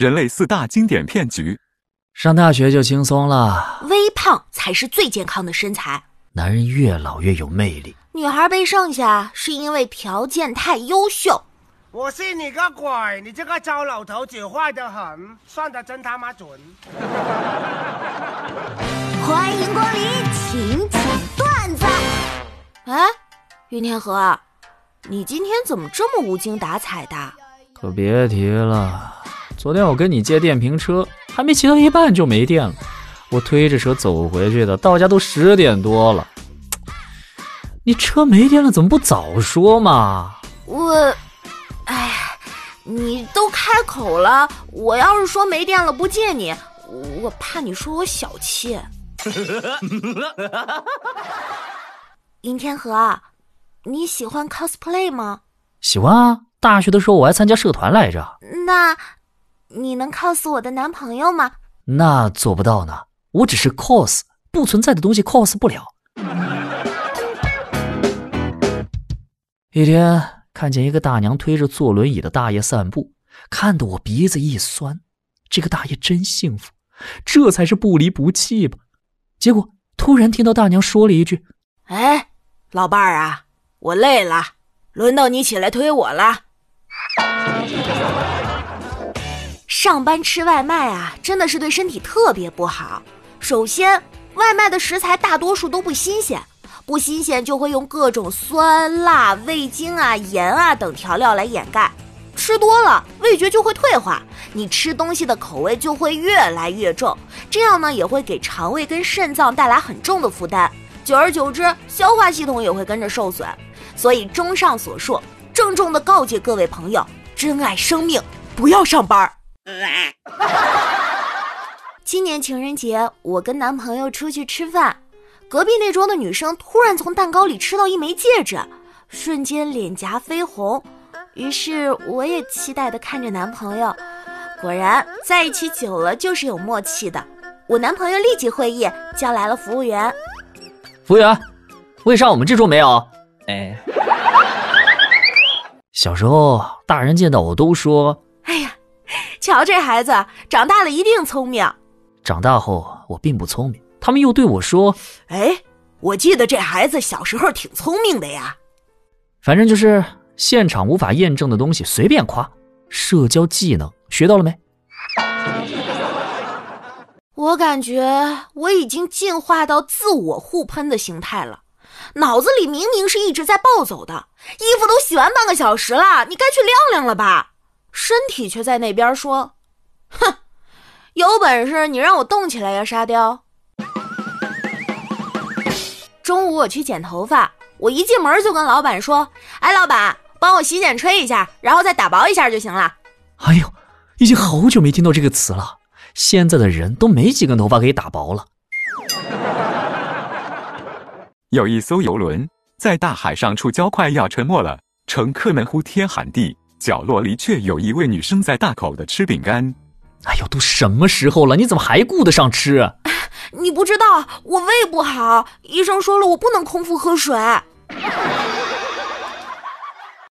人类四大经典骗局。上大学就轻松了，微胖才是最健康的身材。男人越老越有魅力，女孩被剩下是因为条件太优秀。我信你个鬼！你这个糟老头子坏得很，算的真他妈准。欢迎光临，请讲段子。哎，云天河，你今天怎么这么无精打采的？可别提了，昨天我跟你借电瓶车，还没骑到一半就没电了，我推着车走回去的，到家都十点多了。你车没电了，怎么不早说嘛？我。哎呀，你都开口了，我要是说没电了不借你，我怕你说我小气。尹天河，你喜欢 cosplay 吗？喜欢啊，大学的时候我还参加社团来着。那，你能 cos 我的男朋友吗？那做不到呢，我只是 cos，不存在的东西 cos 不了。一天。看见一个大娘推着坐轮椅的大爷散步，看得我鼻子一酸。这个大爷真幸福，这才是不离不弃吧。结果突然听到大娘说了一句：“哎，老伴儿啊，我累了，轮到你起来推我了。”上班吃外卖啊，真的是对身体特别不好。首先，外卖的食材大多数都不新鲜。不新鲜就会用各种酸辣、味精啊、盐啊等调料来掩盖，吃多了味觉就会退化，你吃东西的口味就会越来越重，这样呢也会给肠胃跟肾脏带来很重的负担，久而久之消化系统也会跟着受损。所以综上所述，郑重的告诫各位朋友：珍爱生命，不要上班儿。今年情人节，我跟男朋友出去吃饭。隔壁那桌的女生突然从蛋糕里吃到一枚戒指，瞬间脸颊绯红。于是我也期待地看着男朋友。果然，在一起久了就是有默契的。我男朋友立即会意，叫来了服务员。服务员，为啥我们这桌没有？哎，小时候大人见到我都说：“，瞧这孩子，长大了一定聪明。”长大后我并不聪明。他们又对我说：“哎，我记得这孩子小时候挺聪明的呀。”反正就是现场无法验证的东西随便夸。社交技能学到了没？我感觉我已经进化到自我互喷的形态了。脑子里明明是一直在暴走的，衣服都洗完半个小时了，你该去晾晾了吧？身体却在那边说：“哼，有本事你让我动起来呀，沙雕！”中午我去剪头发，我一进门就跟老板说：“哎，老板，帮我洗剪吹一下，然后再打薄一下就行了。”哎呦，已经好久没听到这个词了。现在的人都没几根头发可以打薄了。有一艘游轮在大海上触礁，快要沉没了，乘客们呼天喊地，角落里却有一位女生在大口的吃饼干。哎呦，都什么时候了，你怎么还顾得上吃？你不知道我胃不好，医生说了我不能空腹喝水。